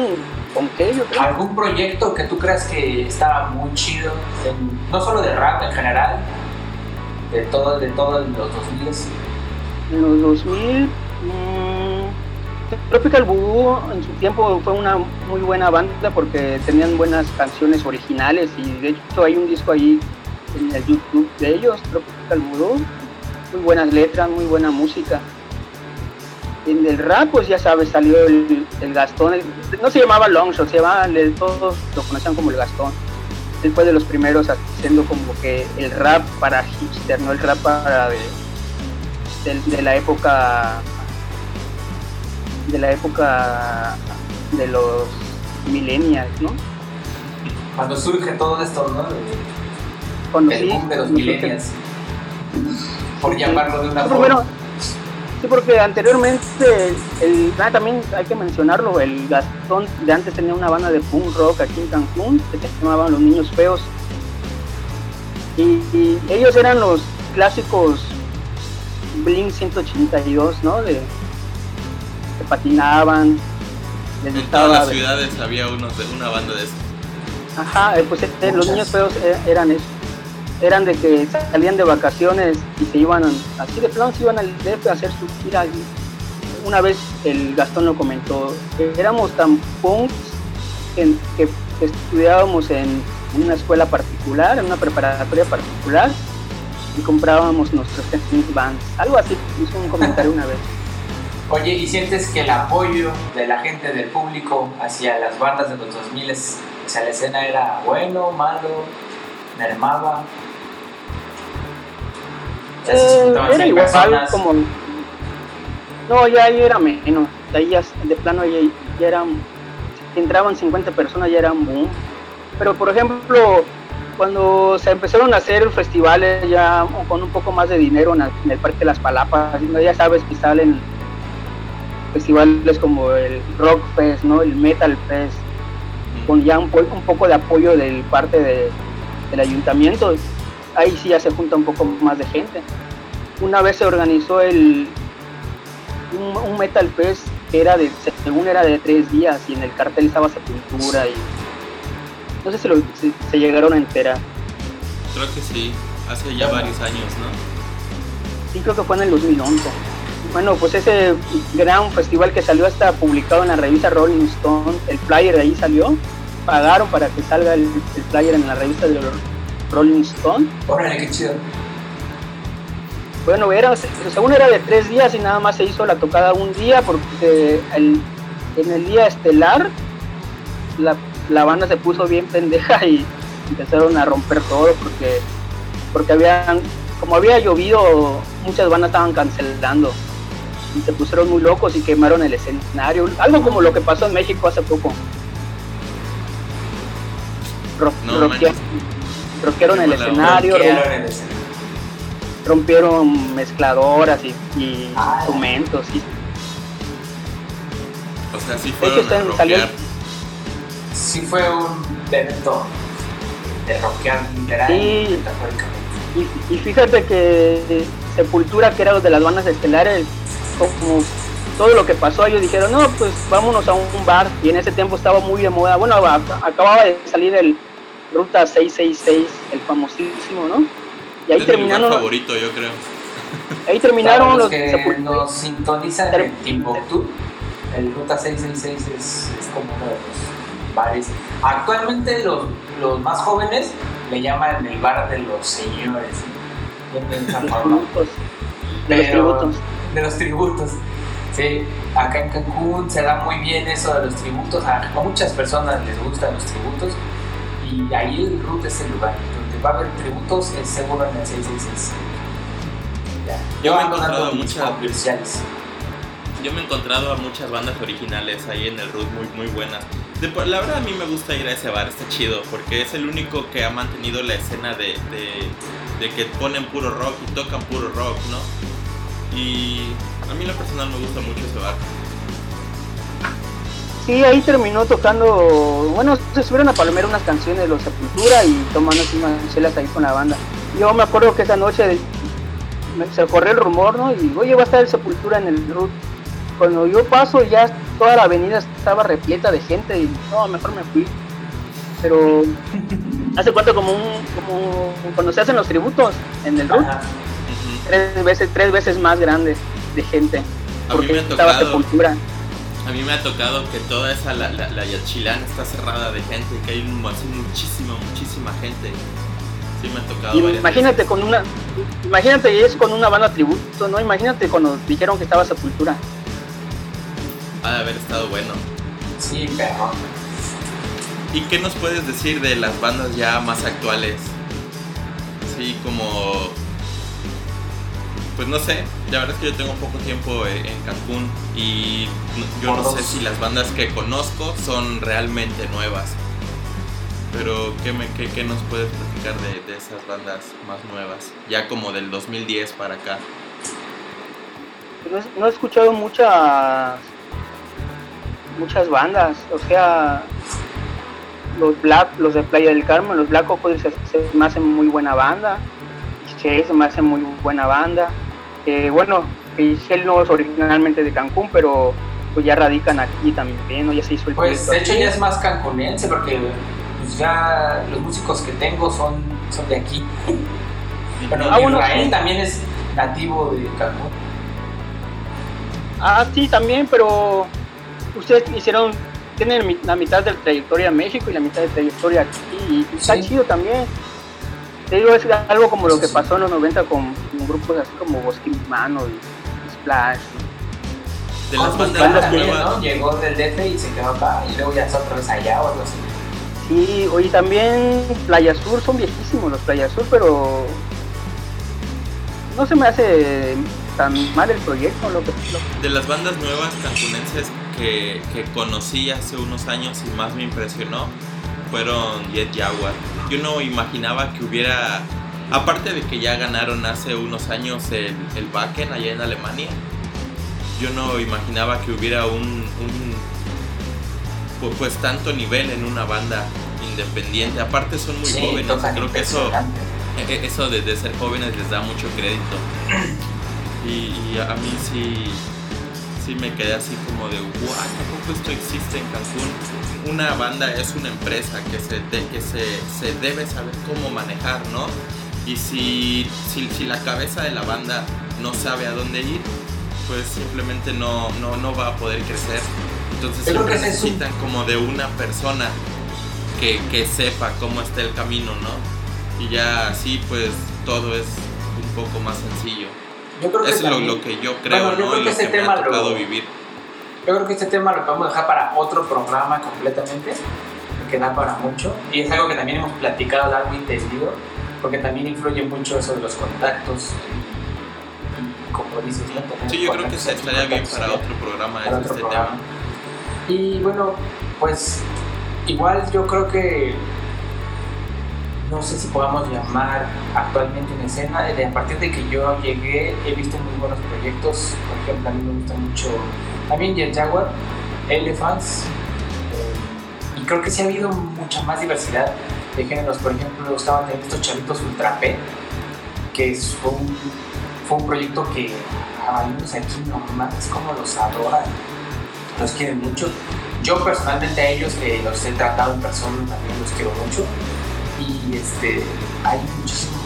¿Con qué? ¿Algún proyecto que tú creas que estaba muy chido? no solo de rap en general, de todo, de todos los 2000. En los 2000, mmm, Tropical Voodoo en su tiempo fue una muy buena banda porque tenían buenas canciones originales y de hecho hay un disco ahí en el YouTube de ellos, Tropical Voodoo, muy buenas letras, muy buena música en el rap, pues ya sabes, salió el, Gastón, no se llamaba Longshot, se llamaba, todos lo conocían como el Gastón. Él fue de los primeros haciendo como que el rap para hipster, no el rap para de, la época de la época de los millennials, ¿no? Cuando surge todo esto, ¿no? Cuando el sí, de los millennials. Por llamarlo de una forma. Sí, porque anteriormente, el, ah, también hay que mencionarlo, el Gastón de antes tenía una banda de punk rock aquí en Cancún, que se llamaban Los Niños Feos. Y, ellos eran los clásicos Blink 182, ¿no? De, que patinaban. Les en todas las ciudades había unos de una banda de esos. Ajá, eh, pues eh, los niños feos eh, eran eso eran de que salían de vacaciones y se iban, así de plano se iban al DF a hacer su gira. una vez el Gastón lo comentó, éramos tan punks que, estudiábamos en una escuela particular, en una preparatoria particular, y comprábamos nuestros bands. Algo así, hizo un comentario una vez. Oye, ¿y sientes que el apoyo de la gente, del público hacia las bandas de los 2000, o sea, la escena era bueno, malo, mermaba? Eh, era igual como... No, ya ahí era menos. De ahí ya, de plano ya, ya eran... Si entraban 50 personas ya eran boom. Pero por ejemplo, cuando se empezaron a hacer festivales ya con un poco más de dinero en el Parque de las Palapas, ya sabes que salen festivales como el Rock Fest, ¿no? el Metal Fest, con ya un, un poco de apoyo del parte de, del ayuntamiento ahí sí ya se junta un poco más de gente. Una vez se organizó el un, Metal Fest que era de, según era de tres días y en el cartel estaba Sepultura y no sé si, se llegaron a enterar. Creo que sí, hace ya varios años, ¿no? Sí, creo que fue en el 2011. Bueno, pues ese gran festival que salió hasta publicado en la revista Rolling Stone, el flyer de ahí salió, pagaron para que salga el, el flyer en la revista de Rolling Stone. Órale, qué chido. Bueno, era, según era de tres días y nada más se hizo la tocada un día porque el, en el día estelar la, la banda se puso bien pendeja y empezaron a romper todo porque porque habían como había llovido muchas bandas estaban cancelando y se pusieron muy locos y quemaron el escenario. Algo como lo que pasó en México hace poco. Ro No, roquea- roquearon el Qué mala escenario Quiero rom- en el escenario. rompieron mezcladoras y, y Ah. instrumentos y O sea, sí hecho, a salió- fue un evento de rockear literal, Sí. Y, y fíjate que Sepultura, que era de las bandas estelares, como todo lo que pasó, ellos dijeron, no, pues vámonos a un, bar. Y en ese tiempo estaba muy de moda. Bueno, a- acababa de salir el Ruta 666, el famosísimo, ¿no? Y ahí es mi lugar terminaron, favorito, yo creo. ahí terminaron Para los los que Sepultura. nos sintonizan en Timbuktu, el Ruta 666 es, es como uno de los bares. Actualmente los, los más jóvenes le llaman el bar de los señores. ¿no? En forma. tributos, de los Pero- tributos. De los tributos. Sí, acá en Cancún se da muy bien eso de los tributos. A, muchas personas les gustan los tributos. Y ahí el RUT es el lugar. Donde va a haber tributos es seguro en el 666. Ya. Yo me he encontrado muchas- comerciales. Yo me he encontrado a muchas bandas originales ahí en el Root muy, muy buenas. De la verdad a mí me gusta ir a ese bar, está chido, porque es el único que ha mantenido la escena de, de, de que ponen puro rock y tocan puro rock, ¿no? Y a mí lo personal me gusta mucho ese bar. Sí, ahí terminó tocando, bueno, se subieron a palomera unas canciones de los Sepultura y tomando así unas chelas ahí con la banda. Yo me acuerdo que esa noche me- se corrió el rumor, ¿no? Y oye, va a estar el Sepultura en el root. Cuando yo paso ya toda la avenida estaba repleta de gente y no, mejor me fui. Pero hace cuenta como un, como cuando se hacen los tributos en el root, Ajá. Tres veces, tres veces más grande de gente. A mí Porque me ha estaba tocado. Sepultura. A mí me ha tocado que toda esa, la, la, la Yachilán está cerrada de gente, que hay muchísima, muchísima gente. Sí me ha tocado imagínate con una, imagínate es con una banda tributo, ¿no? Imagínate cuando dijeron que estaba Sepultura. Ha de haber estado bueno. Sí, perro. ¿Y qué nos puedes decir de las bandas ya más actuales? Sí, como... Pues no sé, la verdad es que yo tengo poco tiempo eh, en Cancún y yo no sé si las bandas que conozco son realmente nuevas. Pero ¿qué, me, qué, qué nos puedes platicar de, de esas bandas más nuevas? Ya como del 2010 para acá. No, he- no he escuchado muchas muchas bandas, o sea, los Black, los de Playa del Carmen, los Black Ops se, se me hacen muy buena banda, Shell se me hace muy buena banda, Eh, bueno, Shell no es originalmente de Cancún, pero pues ya radican aquí también, ¿no? ya se hizo el Pues de hecho aquí. ya es más cancunense porque pues, ya los músicos que tengo son, son de aquí. Bueno, Ah, bueno, Israel sí. también es nativo de Cancún. Ah, sí, también, pero ustedes hicieron, tienen la mitad de trayectoria en México y la mitad de trayectoria aquí, y está Sí. chido también. Te digo, es algo como lo Sí, que pasó en los 90 con, con grupos así como Bosquimano y Splash. De las Cosmos bandas también. ¿no? Llegó del DF y se quedó acá y luego ya está otra vez allá o algo así. Sí, oye, también Playa Sur, son viejísimos los Playa Sur, pero no se me hace tan mal el proyecto. Lo que, lo- De las bandas nuevas cancunenses que, que conocí hace unos años y más me impresionó fueron Jet Jaguar. Yo no imaginaba que hubiera, aparte de que ya ganaron hace unos años el, el Wacken allá en Alemania, yo no imaginaba que hubiera un, un pu- pues tanto nivel en una banda independiente. Aparte son muy Sí, jóvenes, creo que eso e- e- eso de, de ser jóvenes les da mucho crédito. Y, y a mí sí, sí me quedé así como de, wow, tampoco esto existe en Cancún. Una banda es una empresa que se, de- que se, se debe saber cómo manejar, ¿no? Y si, si, si la cabeza de la banda no sabe a dónde ir, pues simplemente no, no, no va a poder crecer. Entonces siempre necesitan como de una persona que, que sepa cómo está el camino, ¿no? Y ya así pues todo es un poco más sencillo. Yo creo que es lo, que yo creo, ¿no? y lo que me ha tocado vivir. Yo creo que este tema lo podemos dejar para otro programa completamente, que da para mucho. Y es algo que también hemos platicado largo y tendido, porque también influye mucho eso de los contactos. Y, como dices, ¿no? Sí, yo creo que estaría bien para otro programa para este tema. Y bueno, pues igual yo creo que no sé si podamos llamar actualmente en escena. A partir de que yo llegué, he visto muy buenos proyectos. Por ejemplo, a mí me gusta mucho también Jet Jaguar, Elephants. Eh, y creo que sí ha habido mucha más diversidad de géneros. Por ejemplo, estaban teniendo estos chavitos Ultra P, que fue un, fue un proyecto que a algunos aquí nomás como los adoran, los quieren mucho. Yo personalmente a ellos que los he tratado en persona también los quiero mucho y este, hay muchísimas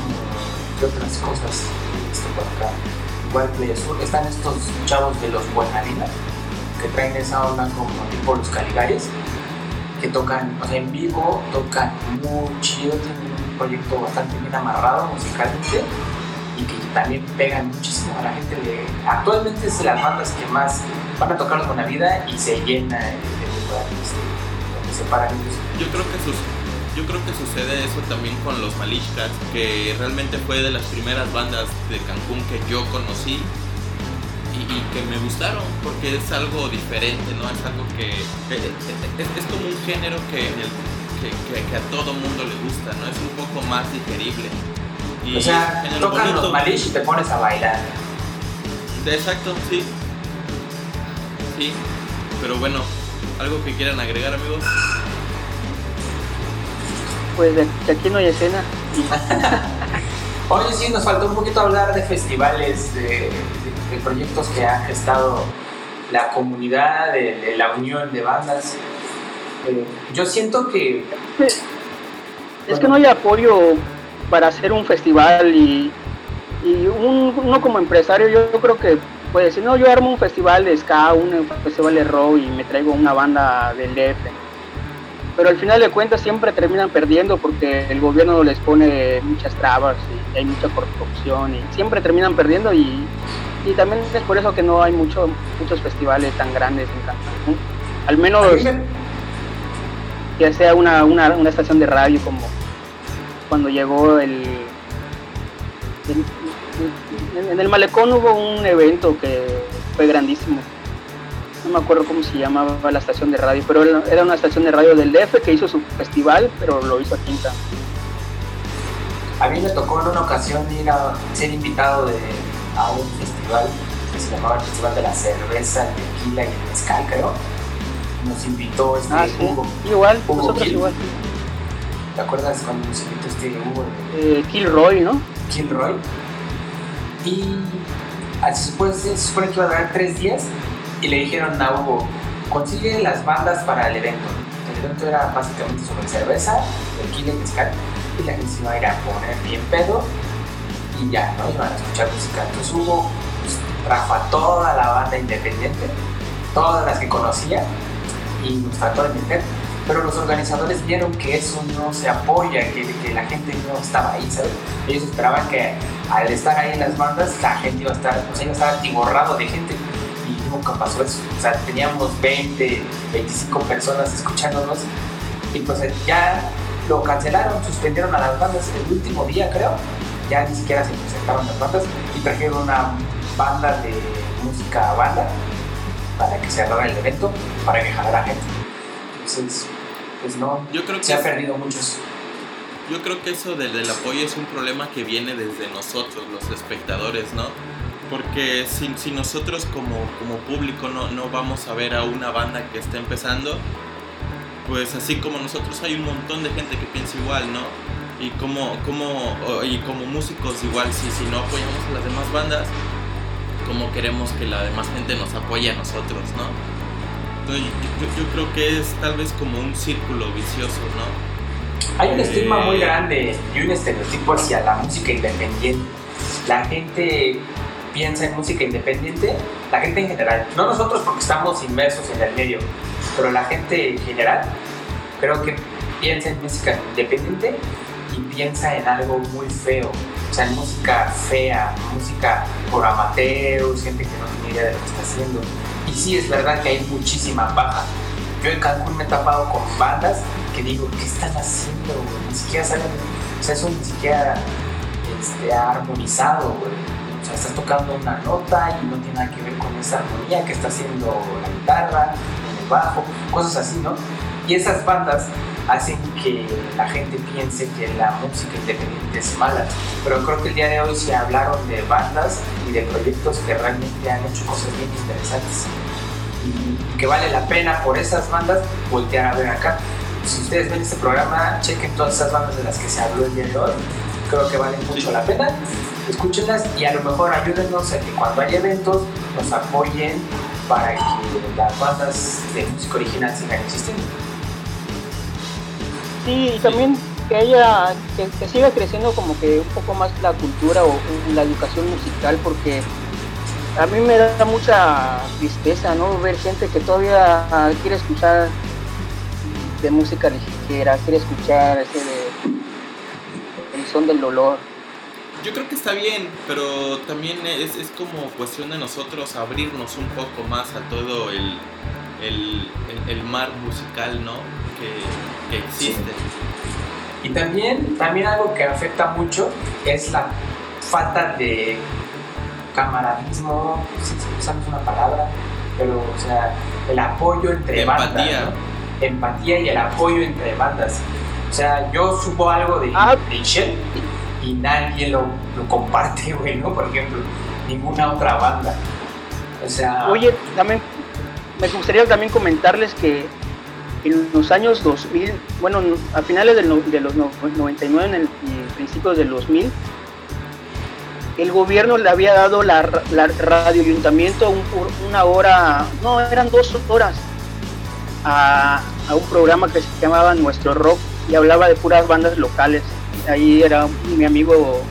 otras cosas esto por acá. Igual de Sur están estos chavos de los Buenavida que traen esa onda como tipo los Caligares que tocan, o sea, en vivo tocan muy chido, tienen un proyecto bastante bien amarrado musicalmente y que también pegan muchísimo a la gente. De, actualmente es las bandas que más van a tocar los Buenavida y se llena el lugar donde se paran. Yo creo que sus yo creo que sucede eso también con los Malishkas, que realmente fue de las primeras bandas de Cancún que yo conocí y, que me gustaron porque es algo diferente, ¿no? Es algo que es, como un género que, que, a todo mundo le gusta, ¿no? Es un poco más digerible. Y o sea, tocan los Malish y te pones a bailar. Exacto, sí. Sí, pero bueno, ¿algo que quieran agregar, amigos? pues de, aquí no hay escena. Oye, sí, nos faltó un poquito hablar de festivales, de, proyectos que ha gestado la comunidad, de, la unión de bandas. Eh, yo siento que... Es que no hay apoyo para hacer un festival y, y uno como empresario yo, creo que puede decir, no, yo armo un festival de ska, un festival de rock y me traigo una banda del DF pero al final de cuentas siempre terminan perdiendo porque el gobierno les pone muchas trabas y hay mucha corrupción y siempre terminan perdiendo y, y también es por eso que no hay mucho, muchos festivales tan grandes en Cancún. Al menos que sea una, una, una, estación de radio como cuando llegó el... en el malecón hubo un evento que fue grandísimo no me acuerdo cómo se llamaba la estación de radio, pero era una estación de radio del DF que hizo su festival, pero lo hizo aquí en A mí me tocó en una ocasión ir a ser invitado de, a un festival que se llamaba el Festival de la Cerveza, el Tequila y el Mezcal, creo. Nos invitó este ah, Hugo. Igual, nosotros igual. ¿Te acuerdas cuando nos invitó este Hugo? Eh, Kilroy, ¿no? Kilroy. Y después se supone que iba a durar tres días y le dijeron a Hugo, consigue las bandas para el evento. El evento era básicamente sobre cerveza, tequila y mezcal, y la gente se iba a ir a poner bien pedo y ya, ¿no? Iban a escuchar música. Entonces Hugo trajo a toda la banda independiente, todas las que conocía, y nos trató de meter. Pero los organizadores vieron que eso no se apoya, que, que la gente no estaba ahí, ¿sabes? Ellos esperaban que al estar ahí en las bandas, la gente iba a estar, sea, iba a estar atiborrado de gente nunca pasó eso. O sea, teníamos 20, 25 personas escuchándonos y pues ya lo cancelaron, suspendieron a las bandas el último día, creo. Ya ni siquiera se presentaron las bandas y trajeron una banda de música banda para que se cerrara el evento, para que jalara gente. Entonces, pues no, Yo creo que se ha perdido muchos. Yo creo que eso del, del apoyo es un problema que viene desde nosotros, los espectadores, ¿no? porque si, si nosotros como, como público no, no, vamos a ver a una banda que está empezando, pues así como nosotros hay un montón de gente que piensa igual, ¿no? Y como, como, y como músicos igual, si, si no apoyamos a las demás bandas, como queremos que la demás gente nos apoye a nosotros, ¿no? Entonces yo, yo creo que es tal vez como un círculo vicioso, ¿no? Hay un estigma muy grande y un estereotipo hacia la música independiente. La gente piensa en música independiente, la gente en general, no nosotros porque estamos inmersos en el medio, pero la gente en general, creo que piensa en música independiente y piensa en algo muy feo, o sea, música fea, música por amateurs, gente que no tiene idea de lo que está haciendo. Y sí, es verdad que hay muchísima baja. Yo en Cancún me he tapado con bandas que digo, ¿qué están haciendo? Ni siquiera saben, o sea, eso ni siquiera este, armonizado, O sea, estás tocando una nota y no tiene nada que ver con esa armonía que está haciendo la guitarra, el bajo, cosas así, ¿no? Y esas bandas hacen que la gente piense que la música independiente es mala. Pero creo que el día de hoy se hablaron de bandas y de proyectos que realmente han hecho cosas bien interesantes y que vale la pena por esas bandas voltear a ver acá. Si ustedes ven este programa, chequen todas esas bandas de las que se habló el día de hoy. Creo que valen mucho la pena. Escúchenlas y a lo mejor ayúdenos a que cuando haya eventos nos apoyen para que las bandas de música original sigan existiendo. Sí, y también que haya, que, siga creciendo como que un poco más la cultura o la educación musical, porque a mí me da mucha tristeza, ¿no? Ver gente que todavía quiere escuchar de música ligera, quiere escuchar ese de el son del dolor. Yo creo que está bien, pero también es, es como cuestión de nosotros abrirnos un poco más a todo el, el, el mar musical, ¿no? Que, existe. Y también, también algo que afecta mucho es la falta de camaradismo, si usamos una palabra, pero o sea, el apoyo entre bandas. Empatía y el apoyo entre bandas. O sea, yo subo algo de, ah. y nadie lo, lo comparte, güey, ¿no? Por ejemplo, ninguna otra banda. O sea. Oye, también me gustaría también comentarles que en los años 2000, bueno, a finales de los 99 en el, y principios del 2000, el gobierno le había dado la, radio ayuntamiento una hora, no, eran dos horas a, un programa que se llamaba Nuestro Rock y hablaba de puras bandas locales. Ahí era mi amigo,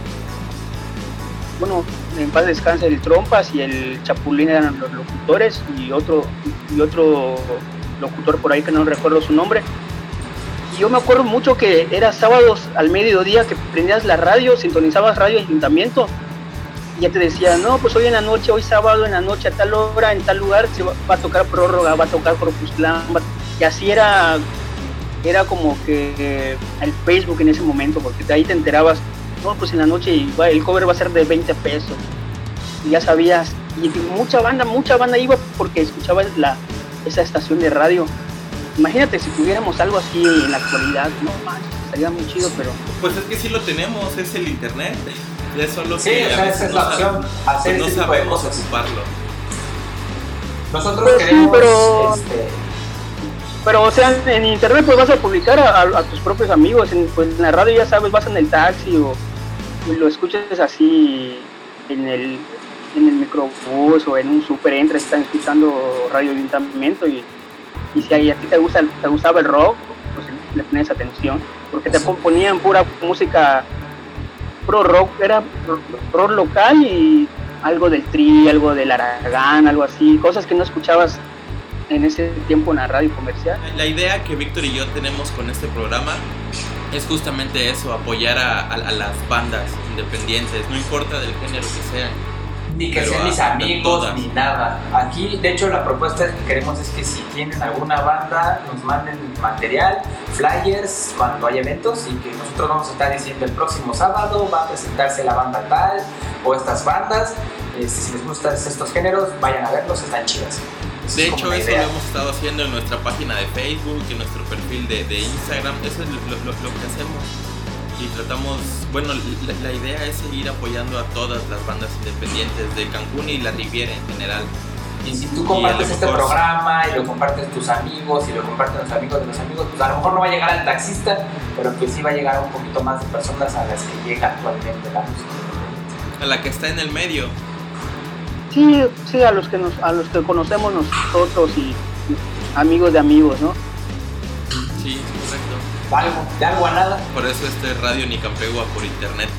bueno, en paz descanse el Trompas y el Chapulín eran los locutores y otro, y otro locutor por ahí que no recuerdo su nombre. Y yo me acuerdo mucho que era sábados al mediodía que prendías la radio, sintonizabas radio ayuntamiento y ya te decía, no, pues hoy en la noche, hoy sábado en la noche a tal hora, en tal lugar, se va, a tocar prórroga, va a tocar Corpus y así era, era como que el Facebook en ese momento, porque de ahí te enterabas, no, pues en la noche el cover va a ser de 20 pesos, y ya sabías, y mucha banda, mucha banda iba porque escuchaba la, esa estación de radio. Imagínate si tuviéramos algo así en la actualidad, no manches, estaría muy chido, pero... Pues es que sí lo tenemos, es el internet. Es solo sí, que esa es la opción, hacer no sabemos ocuparlo. Nosotros pues queremos... pero... Este... Pero, o sea, en internet pues vas a publicar a, tus propios amigos, en, pues, en la radio ya sabes, vas en el taxi o lo escuchas así en el, en el microbús o en un super entra, están escuchando radio ayuntamiento y, y si a ti te, gusta, te gustaba el rock, pues le pones atención, porque te ponían pura música pro rock, era rock local y algo del tri, algo del Aragán, algo así, cosas que no escuchabas en ese tiempo en la radio comercial. La idea que Víctor y yo tenemos con este programa es justamente eso, apoyar a, a las bandas independientes, no importa del género que sean ni que sean mis amigos, ni nada. Aquí, de hecho, la propuesta que queremos es que si tienen alguna banda, nos manden material, flyers, cuando hay eventos y que nosotros vamos a estar diciendo el próximo sábado va a presentarse la banda tal o estas bandas. Este, si les gustan estos géneros, vayan a verlos, están chidas. de hecho, eso lo hemos estado haciendo en nuestra página de Facebook, en nuestro perfil de, de Instagram. Eso es lo que hacemos y tratamos, bueno, la, idea es seguir apoyando a todas las bandas independientes de Cancún y la Riviera en general. Y si tú compartes este programa y lo compartes tus amigos y lo comparten los amigos de los amigos, pues a lo mejor no va a llegar al taxista, pero que sí va a llegar a un poquito más de personas a las que llega actualmente la música. A la que está en el medio. Sí, sí, a los que nos, a los que conocemos nosotros y amigos de amigos, ¿no? Sí, algo, de algo a nada. Por eso este Radio Nicampegua por internet.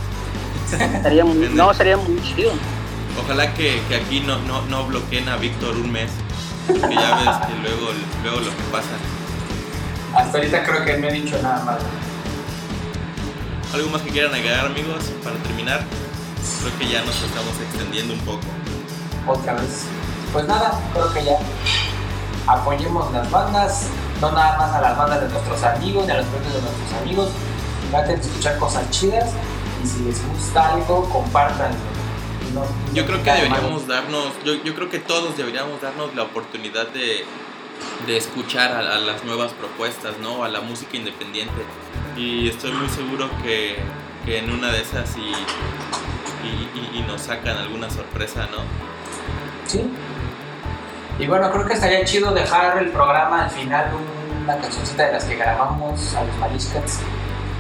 no, sería muy chido. Ojalá que, que aquí no, no, no, bloqueen a Víctor un mes. Que ya ves que luego, luego lo que pasa. Hasta ahorita creo que no he dicho nada malo. ¿Algo más que quieran agregar, amigos, para terminar? Creo que ya nos estamos extendiendo un poco. Otra vez. Pues nada, creo que ya apoyemos las bandas, no nada más a las bandas de nuestros amigos, ni a los proyectos de nuestros amigos. Traten de escuchar cosas chidas y si les gusta algo, compártanlo. yo creo que deberíamos darnos, yo, yo, creo que todos deberíamos darnos la oportunidad de, de escuchar a, a, las nuevas propuestas, ¿no? A la música independiente. Y estoy muy seguro que, que en una de esas y, y, y, nos sacan alguna sorpresa, ¿no? Sí. Y bueno, creo que estaría chido dejar el programa al final una cancioncita de las que grabamos a los Malishcats,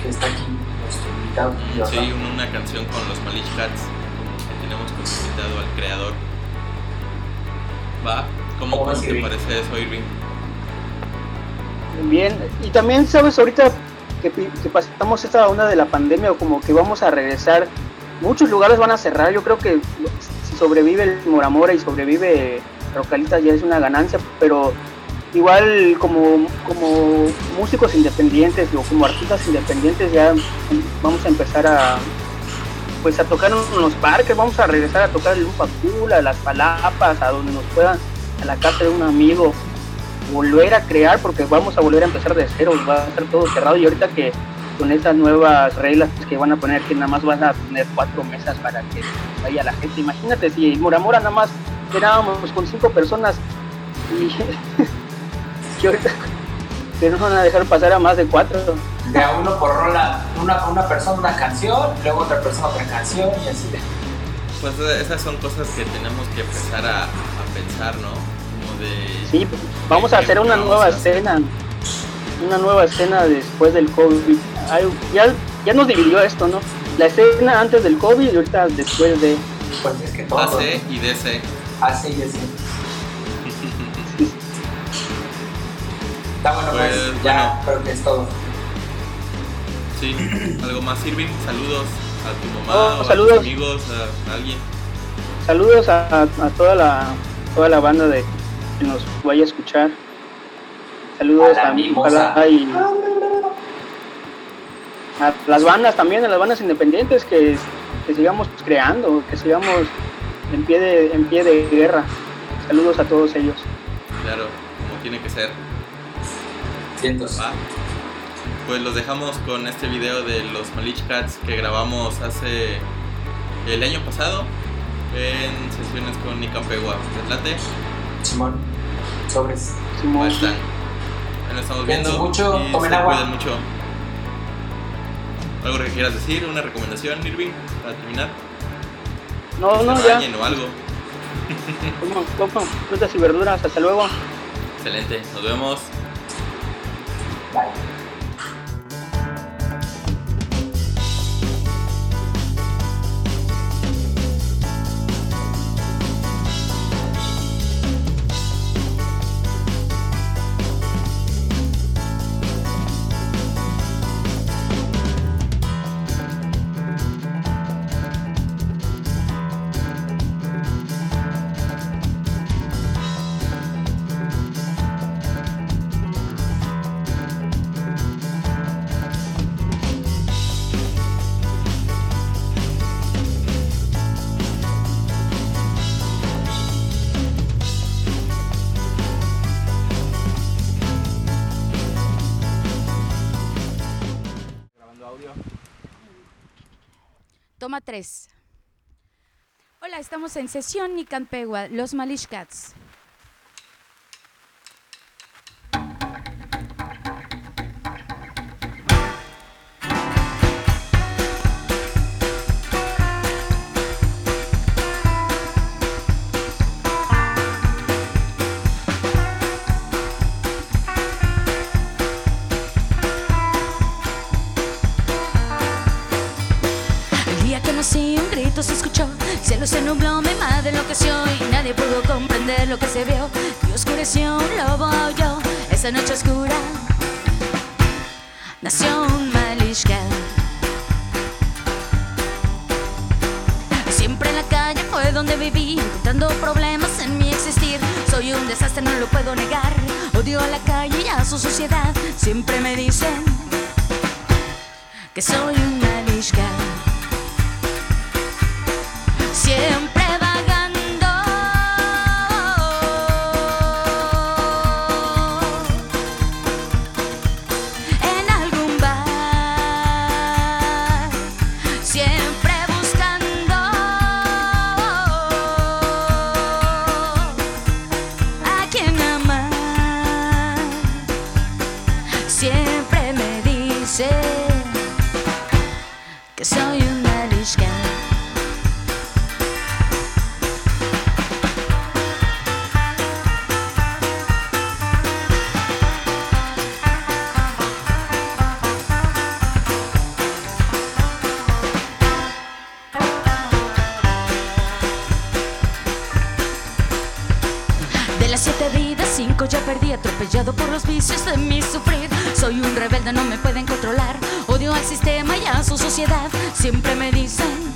que está aquí nuestro invitado. Sí, una canción con los Malishcats que tenemos como invitado al creador. ¿Va? ¿Cómo, ¿Cómo te parece eso, Irving? Bien, y también, ¿sabes? Ahorita que, que pasamos esta onda de la pandemia, o como que vamos a regresar, muchos lugares van a cerrar. Yo creo que si sobrevive el Moramora y sobrevive Rocalitas ya es una ganancia, pero igual como, como músicos independientes o como artistas independientes ya vamos a empezar a pues a tocar en los parques, vamos a regresar a tocar el Lupacula, a las Palapas, a donde nos puedan, a la casa de un amigo, volver a crear porque vamos a volver a empezar de cero, va a estar todo cerrado y ahorita que con estas nuevas reglas que van a poner que nada más van a tener cuatro mesas para que vaya la gente, imagínate si Mora Mora nada más esperábamos con cinco personas y que ahorita que no van a dejar pasar a más de cuatro. De a uno por rola, una, una persona una canción, luego otra persona otra canción y así. Pues esas son cosas que tenemos que empezar a, a pensar, ¿no? Como de... Sí, vamos a hacer una nueva escena, una nueva escena después del COVID. Ya, ya nos dividió esto, ¿no? La escena antes del COVID y ahorita después de... Pues es que todo, AC y DC. AC y DC. Está bueno, pues, pues ya bueno. creo que es todo. Sí, algo más, Irving. Saludos a tu mamá, Oh, o saludos. a tus amigos, a, a alguien. Saludos a, a toda la toda la banda de que nos vaya a escuchar. Saludos A la mimosa. y a las bandas también, a las bandas independientes que, que sigamos creando, que sigamos en pie de en pie de guerra. Saludos a todos ellos. Claro, como tiene que ser. Cientos. Va. Pues los dejamos con este video de los Malich Cats que grabamos hace el año pasado en sesiones con Nicampegua. ¿Te Simón. Sobres. Simón. Nos estamos viendo. mucho, y tomen se agua. cuiden mucho. ¿Algo que quieras decir? ¿Una recomendación, Irving? Para terminar. No, no, Se ya. o algo. Como, como frutas y verduras. Hasta luego. Excelente. Nos vemos. Bye. Toma 3. Hola, estamos en sesión Nicampegua, los Malish Cats. se nubló, mi madre enloqueció y nadie pudo comprender lo que se vio. Y oscureció un lobo yo. Esa noche oscura nació un malishka. Siempre en la calle fue donde viví, encontrando problemas en mi existir. Soy un desastre, no lo puedo negar. Odio a la calle y a su sociedad. Siempre me dicen que soy un malishka. tiempo. ya perdí, atropellado por los vicios de mi sufrir. Soy un rebelde, no me pueden controlar. Odio al sistema y a su sociedad. Siempre me dicen